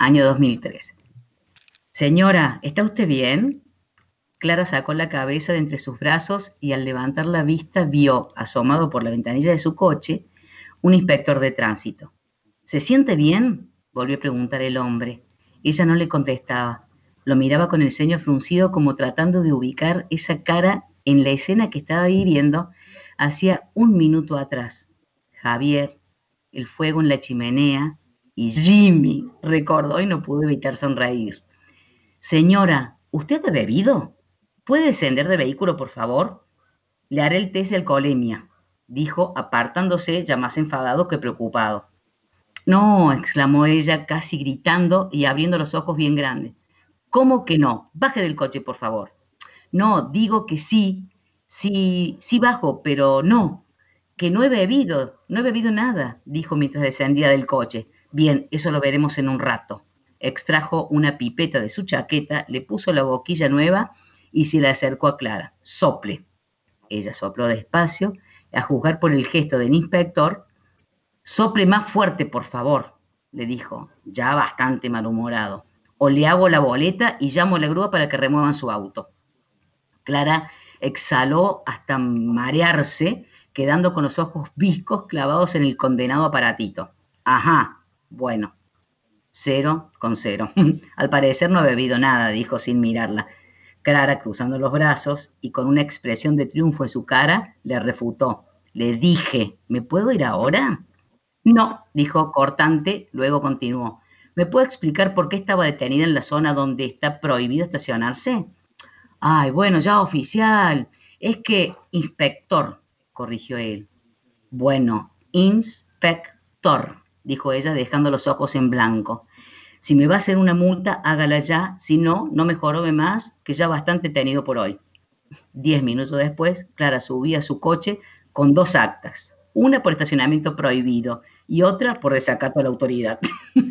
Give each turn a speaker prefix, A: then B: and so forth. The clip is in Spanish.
A: año 2003. Señora, ¿está usted bien? Clara sacó la cabeza de entre sus brazos y al levantar la vista vio, asomado por la ventanilla de su coche, un inspector de tránsito. ¿Se siente bien? volvió a preguntar el hombre. Ella no le contestaba. Lo miraba con el ceño fruncido como tratando de ubicar esa cara en la escena que estaba viviendo hacía un minuto atrás. Javier, el fuego en la chimenea y Jimmy, recordó y no pudo evitar sonreír. Señora, ¿usted ha bebido? ¿Puede descender de vehículo, por favor? Le haré el test de alcoholemia, dijo, apartándose ya más enfadado que preocupado. No, exclamó ella, casi gritando y abriendo los ojos bien grandes. ¿Cómo que no? Baje del coche, por favor. No, digo que sí, sí, sí bajo, pero no, que no he bebido, no he bebido nada, dijo mientras descendía del coche. Bien, eso lo veremos en un rato. Extrajo una pipeta de su chaqueta, le puso la boquilla nueva y se la acercó a Clara. Sople. Ella sopló despacio, a juzgar por el gesto del inspector. Sople más fuerte, por favor, le dijo, ya bastante malhumorado. O le hago la boleta y llamo a la grúa para que remuevan su auto. Clara exhaló hasta marearse, quedando con los ojos viscos clavados en el condenado aparatito. Ajá, bueno, cero con cero. Al parecer no ha bebido nada, dijo sin mirarla. Clara, cruzando los brazos y con una expresión de triunfo en su cara, le refutó. Le dije, ¿me puedo ir ahora? No, dijo cortante, luego continuó. ¿Me puede explicar por qué estaba detenida en la zona donde está prohibido estacionarse? Ay, bueno, ya oficial. Es que, inspector, corrigió él. Bueno, inspector, dijo ella dejando los ojos en blanco. Si me va a hacer una multa, hágala ya. Si no, no me jorobe más, que ya bastante tenido por hoy. Diez minutos después, Clara subía a su coche con dos actas. Una por estacionamiento prohibido y otra por desacato a la autoridad.